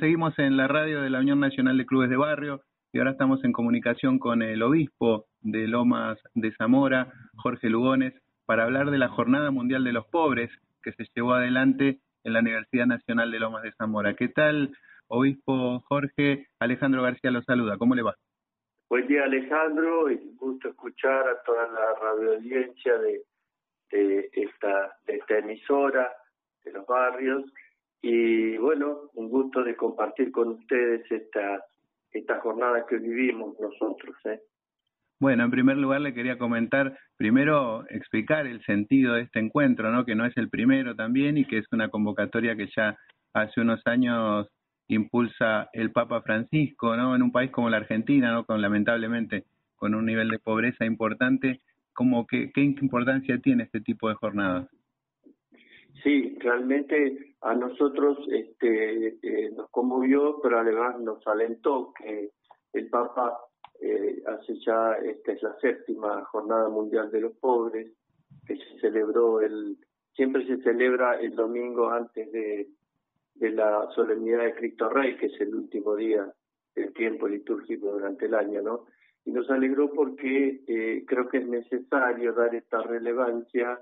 Seguimos en la radio de la Unión Nacional de Clubes de Barrio y ahora estamos en comunicación con el obispo de Lomas de Zamora, Jorge Lugones, para hablar de la Jornada Mundial de los Pobres que se llevó adelante en la Universidad Nacional de Lomas de Zamora. ¿Qué tal, obispo Jorge? Alejandro García lo saluda. ¿Cómo le va? Buen día, Alejandro. y gusto escuchar a toda la de, esta, de esta emisora, de los barrios y bueno, un gusto de compartir con ustedes esta, esta jornada que vivimos nosotros. ¿eh? Bueno, en primer lugar le quería comentar, primero explicar el sentido de este encuentro, ¿no? que no es el primero también y que es una convocatoria que ya hace unos años impulsa el Papa Francisco, ¿no? En un país como la Argentina, ¿no? Con lamentablemente con un nivel de pobreza importante, como que qué importancia tiene este tipo de jornadas? Sí, realmente a nosotros este, eh, nos conmovió, pero además nos alentó que el Papa eh, hace ya, esta es la séptima Jornada Mundial de los Pobres, que se celebró el, siempre se celebra el domingo antes de, de la solemnidad de Cristo Rey, que es el último día del tiempo litúrgico durante el año, ¿no? Y nos alegró porque eh, creo que es necesario dar esta relevancia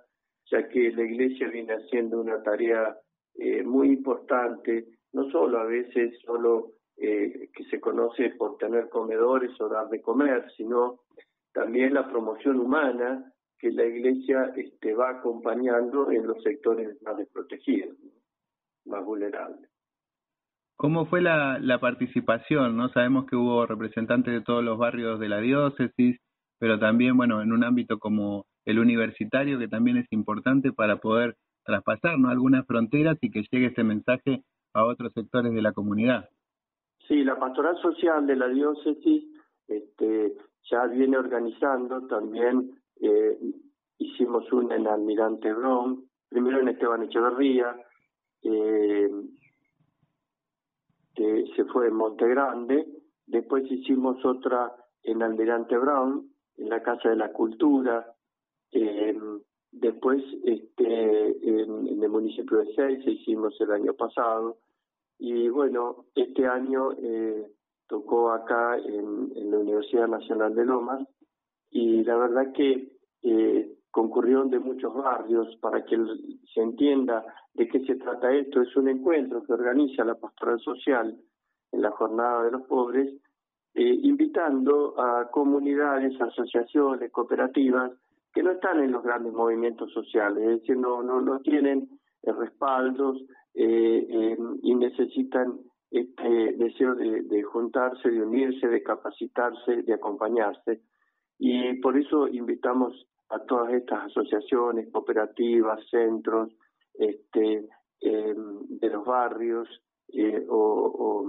ya que la Iglesia viene haciendo una tarea eh, muy importante, no solo a veces solo eh, que se conoce por tener comedores o dar de comer, sino también la promoción humana que la Iglesia este, va acompañando en los sectores más desprotegidos, más vulnerables. ¿Cómo fue la, la participación? No sabemos que hubo representantes de todos los barrios de la diócesis, pero también, bueno, en un ámbito como el universitario, que también es importante para poder traspasar ¿no? algunas fronteras y que llegue este mensaje a otros sectores de la comunidad. Sí, la pastoral social de la diócesis este, ya viene organizando también, eh, hicimos una en Almirante Brown, primero en Esteban Echeverría, eh, que se fue en Monte Grande, después hicimos otra en Almirante Brown, en la Casa de la Cultura, eh, después, este, en, el municipio de Seiza hicimos el año pasado y bueno, este año eh, tocó acá en, la Universidad Nacional de Lomas y la verdad que eh, concurrieron de muchos barrios para que se entienda de qué se trata esto. Es un encuentro que organiza la Pastoral Social en la Jornada de los Pobres, eh, invitando a comunidades, asociaciones, cooperativas que no están en los grandes movimientos sociales, es decir, no, no, no tienen eh, respaldos eh, eh, y necesitan este deseo de, juntarse, de unirse, de capacitarse, de acompañarse. Y por eso invitamos a todas estas asociaciones, cooperativas, centros, este, de los barrios o,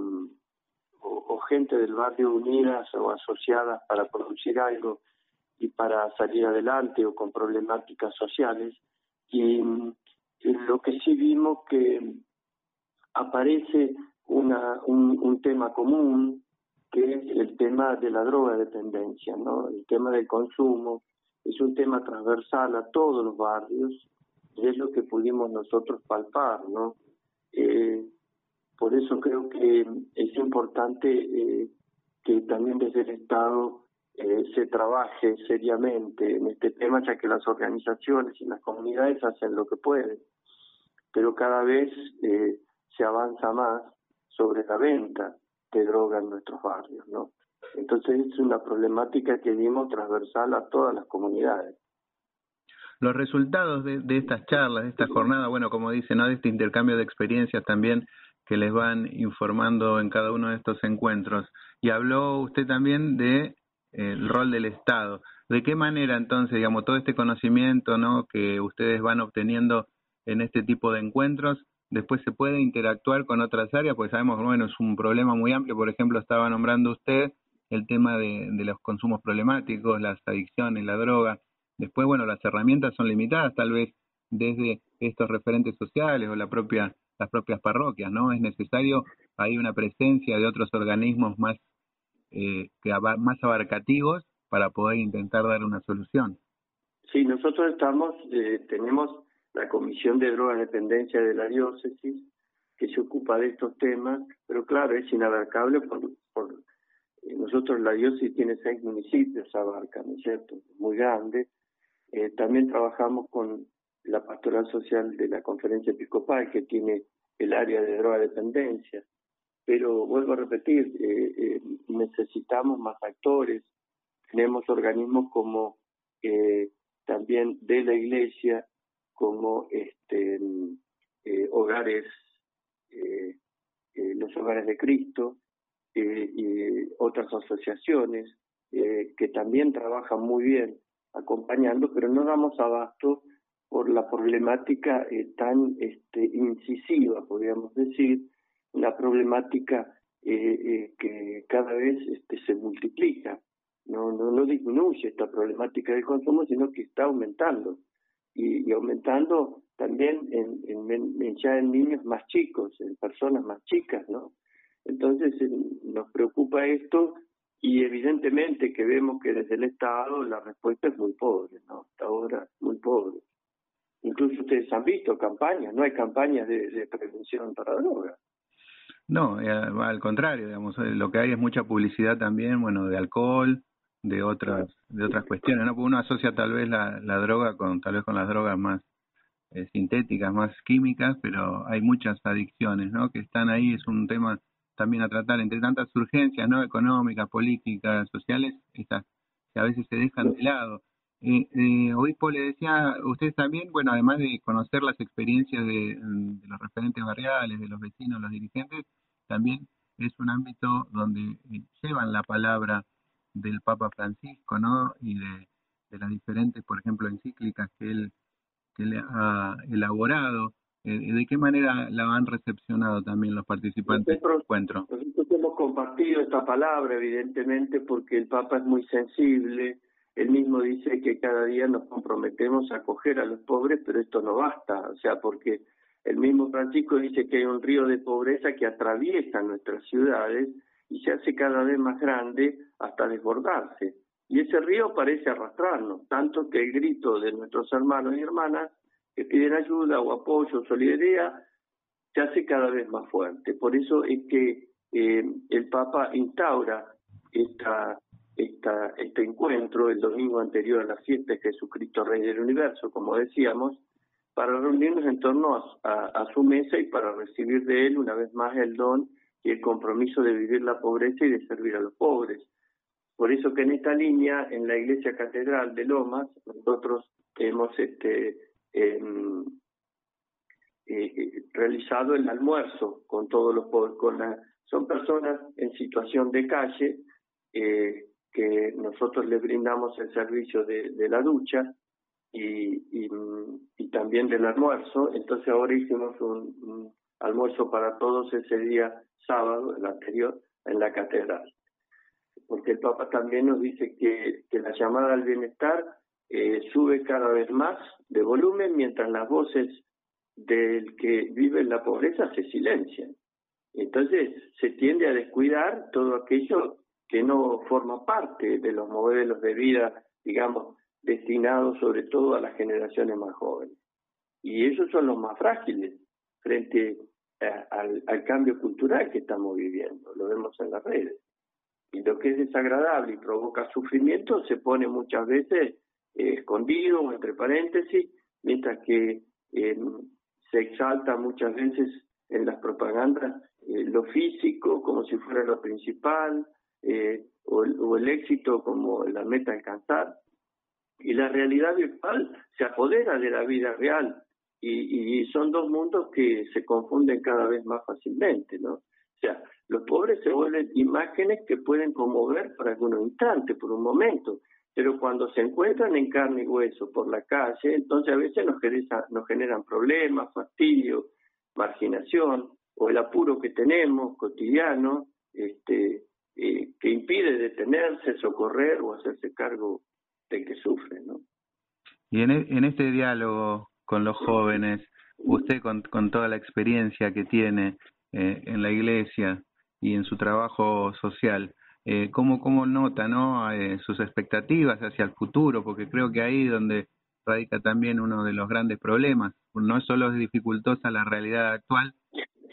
o gente del barrio unidas o asociadas para producir algo y para salir adelante o con problemáticas sociales. Y, lo que sí vimos que aparece una, un, tema común, que es el tema de la droga dependencia, ¿no? El tema del consumo es un tema transversal a todos los barrios y es lo que pudimos nosotros palpar, ¿no? Eh, por eso creo que es importante eh, que también desde el Estado eh, se trabaje seriamente en este tema, ya que las organizaciones y las comunidades hacen lo que pueden, pero cada vez eh, se avanza más sobre la venta de droga en nuestros barrios, ¿no? Entonces es una problemática que vimos transversal a todas las comunidades. Los resultados de, de estas charlas, de esta jornada, bueno, como dice, ¿no? De este intercambio de experiencias también que les van informando en cada uno de estos encuentros. Y habló usted también de el rol del Estado. ¿De qué manera entonces, digamos, todo este conocimiento ¿no? que ustedes van obteniendo en este tipo de encuentros, después se puede interactuar con otras áreas? Pues sabemos, bueno, es un problema muy amplio, por ejemplo, estaba nombrando usted el tema de, de los consumos problemáticos, las adicciones, la droga. Después, bueno, las herramientas son limitadas, tal vez desde estos referentes sociales o la propia, las propias parroquias, ¿no? Es necesario, hay una presencia de otros organismos más eh, que más abarcativos para poder intentar dar una solución. Sí, nosotros estamos, eh, tenemos la Comisión de Drogas Dependencia de la Diócesis, que se ocupa de estos temas, pero claro, es inabarcable por, por eh, nosotros la diócesis tiene seis municipios, abarca, ¿no es cierto? Muy grande. Eh, también trabajamos con la pastoral social de la conferencia episcopal, que tiene el área de droga-dependencia. Pero vuelvo a repetir, eh, eh, necesitamos más actores. Tenemos organismos como eh, también de la iglesia, como este, hogares, los hogares de Cristo, y otras asociaciones que también trabajan muy bien acompañando, pero no damos abasto por la problemática tan este, incisiva, podríamos decir, una problemática eh, eh, que cada vez este, se multiplica. No, no, no disminuye esta problemática del consumo, sino que está aumentando. Y, aumentando también en, ya en niños más chicos, en personas más chicas, ¿no? Entonces nos preocupa esto y evidentemente que vemos que desde el Estado la respuesta es muy pobre, ¿no? Hasta ahora muy pobre. Incluso ustedes han visto campañas, no hay campañas de, prevención para drogas. No, eh, al contrario, digamos, eh, lo que hay es mucha publicidad también, bueno, de alcohol, de otras de otras cuestiones, ¿no? Porque uno asocia tal vez la, la droga con tal vez con las drogas más eh, sintéticas, más químicas, pero hay muchas adicciones, ¿no? Que están ahí, es un tema también a tratar entre tantas urgencias, ¿no? Económicas, políticas, sociales, estas que a veces se dejan de lado. Eh, eh, obispo, le decía, ustedes también, bueno, además de conocer las experiencias de, los referentes barriales, de los vecinos, los dirigentes, también es un ámbito donde eh, llevan la palabra del Papa Francisco, ¿no? Y de, las diferentes, por ejemplo, encíclicas que él, que él ha elaborado. Eh, ¿De qué manera la han recepcionado también los participantes del encuentro? Nosotros hemos compartido esta palabra, evidentemente, porque el Papa es muy sensible, él mismo dice que cada día nos comprometemos a acoger a los pobres, pero esto no basta, o sea, porque el mismo Francisco dice que hay un río de pobreza que atraviesa nuestras ciudades y se hace cada vez más grande hasta desbordarse. Y ese río parece arrastrarnos, tanto que el grito de nuestros hermanos y hermanas que piden ayuda o apoyo solidaridad se hace cada vez más fuerte. Por eso es que eh, el Papa instaura esta esta, este encuentro el domingo anterior a la fiesta de Jesucristo Rey del Universo, como decíamos, para reunirnos en torno a, su mesa y para recibir de él una vez más el don y el compromiso de vivir la pobreza y de servir a los pobres. Por eso que en esta línea, en la Iglesia Catedral de Lomas, nosotros hemos este, em, eh, eh, realizado el almuerzo con todos los pobres. Con son personas en situación de calle eh, que nosotros le brindamos el servicio de, la ducha y, y, también del almuerzo. Entonces ahora hicimos un, almuerzo para todos ese día sábado, el anterior, en la catedral. Porque el Papa también nos dice que, que la llamada al bienestar eh, sube cada vez más de volumen mientras las voces del que vive en la pobreza se silencian. Entonces se tiende a descuidar todo aquello que no forma parte de los modelos de vida, digamos, destinados sobre todo a las generaciones más jóvenes. Y esos son los más frágiles frente al, cambio cultural que estamos viviendo, lo vemos en las redes. Y lo que es desagradable y provoca sufrimiento se pone muchas veces eh, escondido entre paréntesis, mientras que em, se exalta muchas veces en las propagandas eh, lo físico como si fuera lo principal, eh, o, el, éxito como la meta alcanzar. Y la realidad virtual se apodera de la vida real y, son dos mundos que se confunden cada vez más fácilmente, ¿no? O sea, los pobres se vuelven imágenes que pueden conmover por algunos instantes, por un momento, pero cuando se encuentran en carne y hueso por la calle, entonces a veces nos, nos generan problemas, fastidio, marginación o el apuro que tenemos cotidiano, este, eh, que impide detenerse, socorrer o hacerse cargo de que sufre, ¿no? Y en, e, este diálogo con los jóvenes, usted con, con toda la experiencia que tiene eh, en la iglesia y en su trabajo social, eh, ¿cómo, ¿cómo nota no eh, sus expectativas hacia el futuro? Porque creo que ahí es donde radica también uno de los grandes problemas. No solo es dificultosa la realidad actual,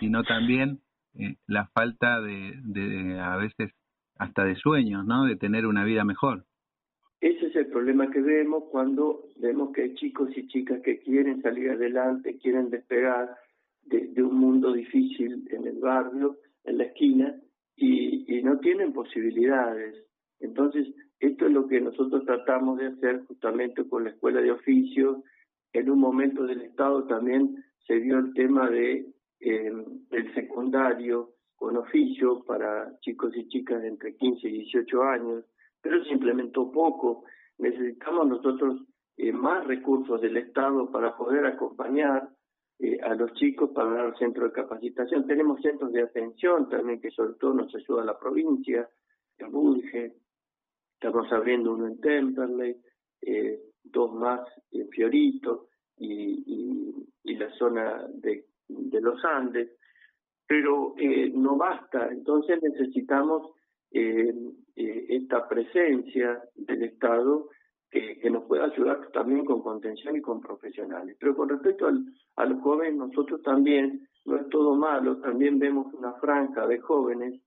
sino también eh, la falta de, de, a veces, hasta de sueños, ¿no? De tener una vida mejor. Ese es el problema que vemos cuando vemos que hay chicos y chicas que quieren salir adelante, quieren despegar de, un mundo difícil en el barrio, en la esquina, y, y no tienen posibilidades. Entonces, esto es lo que nosotros tratamos de hacer justamente con la escuela de oficios. En un momento del Estado también se vio el tema de eh, el secundario con oficio para chicos y chicas de entre 15 y 18 años, pero se implementó poco. Necesitamos nosotros eh, más recursos del Estado para poder acompañar eh, a los chicos para dar centros de capacitación. Tenemos centros de atención también que sobre todo nos ayuda a la provincia, en Budge, estamos abriendo uno en Temperley, eh, dos más en Fiorito y, y, y la zona de, de, los Andes, pero eh, no basta, entonces necesitamos eh, eh, esta presencia del Estado que, nos pueda ayudar también con contención y con profesionales. Pero con respecto al, a los jóvenes, nosotros también, no es todo malo, también vemos una franja de jóvenes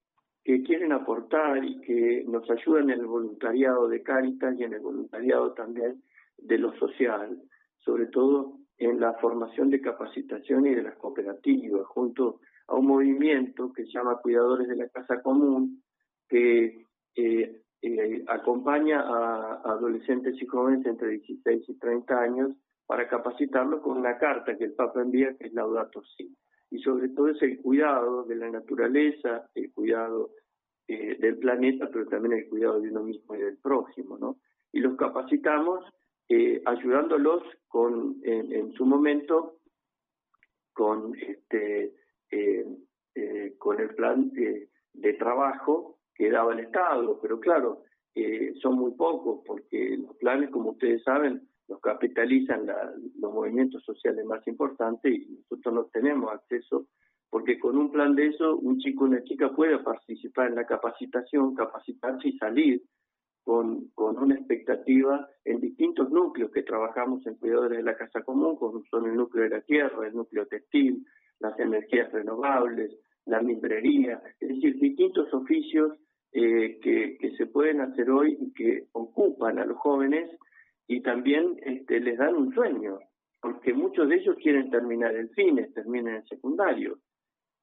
que quieren aportar y que nos ayudan en el voluntariado de Cáritas y en el voluntariado también de lo social, sobre todo en la formación de capacitación y de las cooperativas, junto a un movimiento que se llama Cuidadores de la Casa Común, que eh, eh, acompaña a, adolescentes y jóvenes entre 16 y 30 años para capacitarlos con una carta que el Papa envía, que es Laudato Si y sobre todo es el cuidado de la naturaleza, el cuidado eh, del planeta, pero también el cuidado de uno mismo y del prójimo, ¿no? Y los capacitamos eh, ayudándolos con, en, su momento, con este, eh, eh con el plan de, de, trabajo que daba el Estado, pero claro, eh, son muy pocos porque los planes, como ustedes saben, los capitalizan la, los movimientos sociales más importantes y nosotros no tenemos acceso porque con un plan de eso un chico o una chica puede participar en la capacitación, capacitarse y salir con, una expectativa en distintos núcleos que trabajamos en cuidadores de la casa común, como son el núcleo de la tierra, el núcleo textil, las energías renovables, la mimbrería, es decir, distintos oficios eh, que, que se pueden hacer hoy y que ocupan a los jóvenes y también este, les dan un sueño, porque muchos de ellos quieren terminar el cine, terminan el secundario.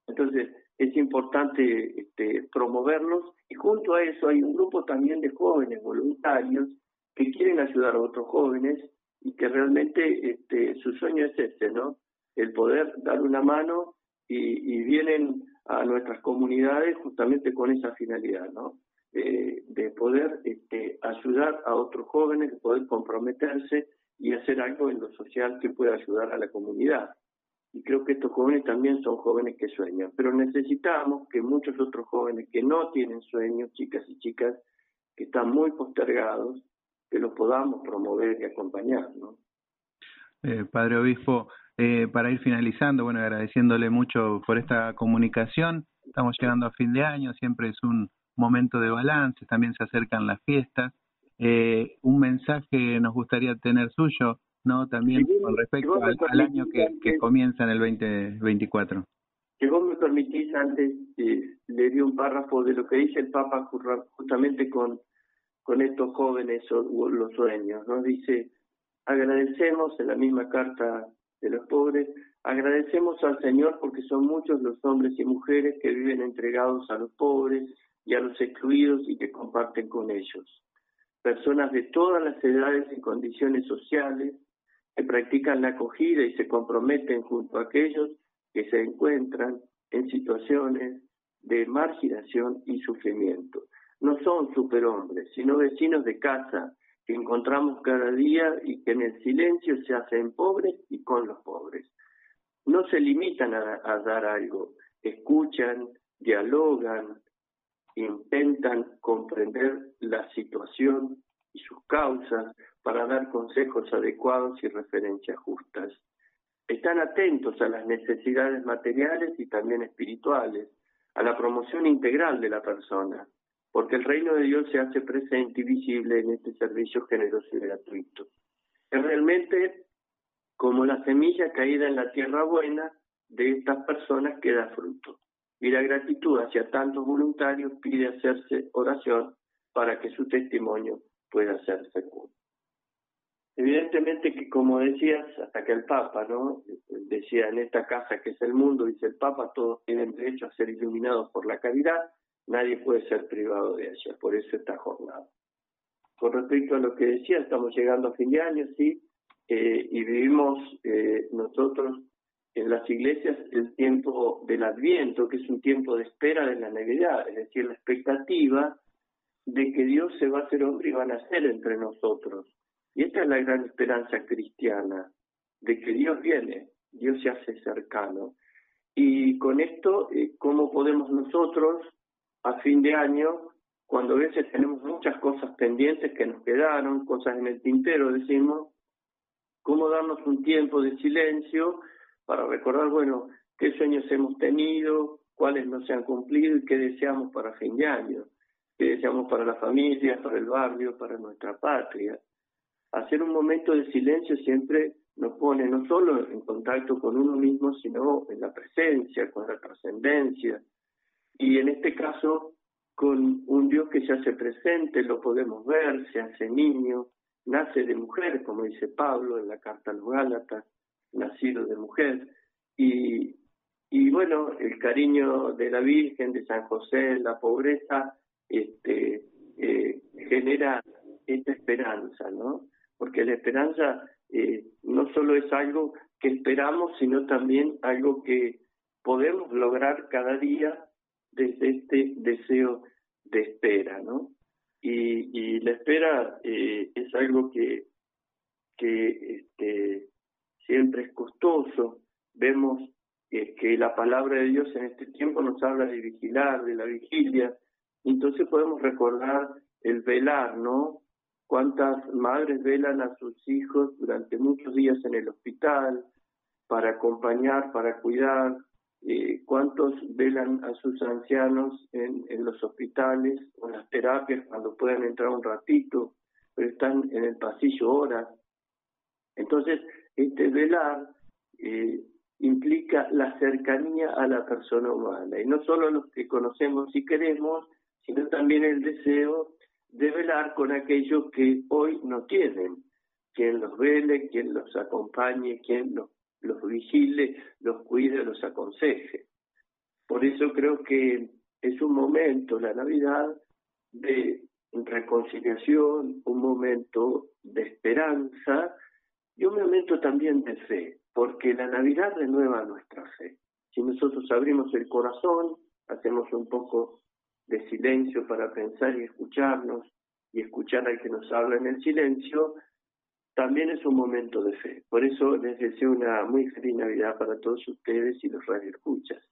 Entonces, es importante este, promoverlos y junto a eso hay un grupo también de jóvenes voluntarios que quieren ayudar a otros jóvenes y que realmente este, su sueño es este, ¿no? El poder dar una mano y, vienen a nuestras comunidades justamente con esa finalidad, ¿no? de poder este, ayudar a otros jóvenes, de poder comprometerse y hacer algo en lo social que pueda ayudar a la comunidad. Y creo que estos jóvenes también son jóvenes que sueñan, pero necesitamos que muchos otros jóvenes que no tienen sueños, chicas y chicas, que están muy postergados, que los podamos promover y acompañar. ¿no? Eh, padre Obispo, eh, para ir finalizando, bueno, agradeciéndole mucho por esta comunicación, estamos llegando a fin de año, siempre es un, momento de balance, también se acercan las fiestas. Eh, un mensaje nos gustaría tener suyo, ¿no? También con respecto al, al, año que, que, comienza en el 2024. Si vos me permitís, antes eh, le di un párrafo de lo que dice el Papa justamente con, con estos jóvenes o, los sueños, ¿no? Dice, agradecemos en la misma carta de los pobres, agradecemos al Señor porque son muchos los hombres y mujeres que viven entregados a los pobres, y a los excluidos y que comparten con ellos. Personas de todas las edades y condiciones sociales que practican la acogida y se comprometen junto a aquellos que se encuentran en situaciones de marginación y sufrimiento. No son superhombres, sino vecinos de casa que encontramos cada día y que en el silencio se hacen pobres y con los pobres. No se limitan a, a dar algo, escuchan, dialogan, intentan comprender la situación y sus causas para dar consejos adecuados y referencias justas. Están atentos a las necesidades materiales y también espirituales, a la promoción integral de la persona, porque el reino de Dios se hace presente y visible en este servicio generoso y gratuito. Es realmente como la semilla caída en la tierra buena de estas personas que da fruto. Y la gratitud hacia tantos voluntarios pide hacerse oración para que su testimonio pueda ser fecundo. Evidentemente que, como decías, hasta que el Papa, ¿no? Decía, en esta casa que es el mundo, dice el Papa, todos tienen derecho a ser iluminados por la caridad, nadie puede ser privado de ella, por eso esta jornada. Con respecto a lo que decía, estamos llegando a fin de año, sí, eh, y vivimos eh, nosotros en las iglesias el tiempo del Adviento, que es un tiempo de espera de la Navidad, es decir, la expectativa de que Dios se va a hacer hombre y va a nacer entre nosotros. Y esta es la gran esperanza cristiana, de que Dios viene, Dios se hace cercano. Y con esto, eh, ¿cómo podemos nosotros, a fin de año, cuando a veces tenemos muchas cosas pendientes que nos quedaron, cosas en el tintero, decimos, cómo darnos un tiempo de silencio para recordar, bueno, qué sueños hemos tenido, cuáles no se han cumplido y qué deseamos para fin de año, qué deseamos para la familia, para el barrio, para nuestra patria hacer un momento de silencio siempre nos pone no solo en contacto con uno mismo, sino en la presencia, con la trascendencia. Y en este caso, con un Dios que se hace presente, lo podemos ver, se hace niño, nace de mujer, como dice Pablo en la carta a los Gálatas, nacido de mujer. Y bueno, el cariño de la Virgen, de San José, la pobreza, este, eh, genera esta esperanza, ¿no? porque la esperanza eh, no solo es algo que esperamos, sino también algo que podemos lograr cada día desde este deseo de espera, ¿no? Y, y la espera eh, es algo que, que este, siempre es costoso. Vemos eh, que la palabra de Dios en este tiempo nos habla de vigilar, de la vigilia. Entonces podemos recordar el velar, ¿no? cuántas madres velan a sus hijos durante muchos días en el hospital para acompañar, para cuidar, eh, cuántos velan a sus ancianos en, los hospitales o en las terapias cuando puedan entrar un ratito, pero están en el pasillo horas. Entonces, este velar eh, implica la cercanía a la persona humana, y no solo los que conocemos y queremos, sino también el deseo de velar con aquellos que hoy no tienen, quien los vele, quien los acompañe, quien los, vigile, los cuide, los aconseje. Por eso creo que es un momento, la Navidad, de reconciliación, un momento de esperanza y un momento también de fe, porque la Navidad renueva nuestra fe. Si nosotros abrimos el corazón, hacemos un poco de silencio para pensar y escucharnos y escuchar al que nos habla en el silencio, también es un momento de fe. Por eso les deseo una muy feliz Navidad para todos ustedes y los radioescuchas.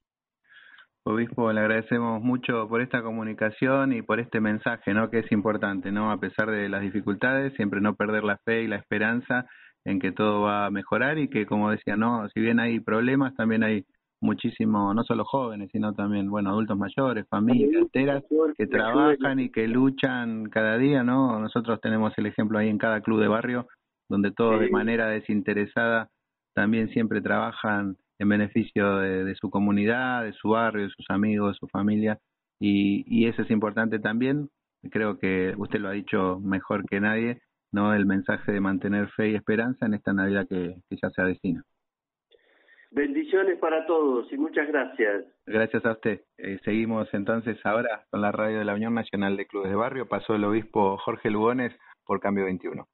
Obispo, le agradecemos mucho por esta comunicación y por este mensaje, ¿no? Que es importante, ¿no? A pesar de las dificultades, siempre no perder la fe y la esperanza en que todo va a mejorar y que, como decía, ¿no? Si bien hay problemas, también hay muchísimo, no solo jóvenes, sino también, bueno, adultos mayores, familias enteras que trabajan y que luchan cada día, ¿no? Nosotros tenemos el ejemplo ahí en cada club de barrio, donde todos de manera desinteresada también siempre trabajan en beneficio de, su comunidad, de su barrio, de sus amigos, de su familia, y, y eso es importante también. Creo que usted lo ha dicho mejor que nadie, ¿no? El mensaje de mantener fe y esperanza en esta Navidad que, que ya se avecina. Bendiciones para todos y muchas gracias. Gracias a usted. Eh, seguimos entonces ahora con la radio de la Unión Nacional de Clubes de Barrio. Pasó el obispo Jorge Lugones por Cambio 21.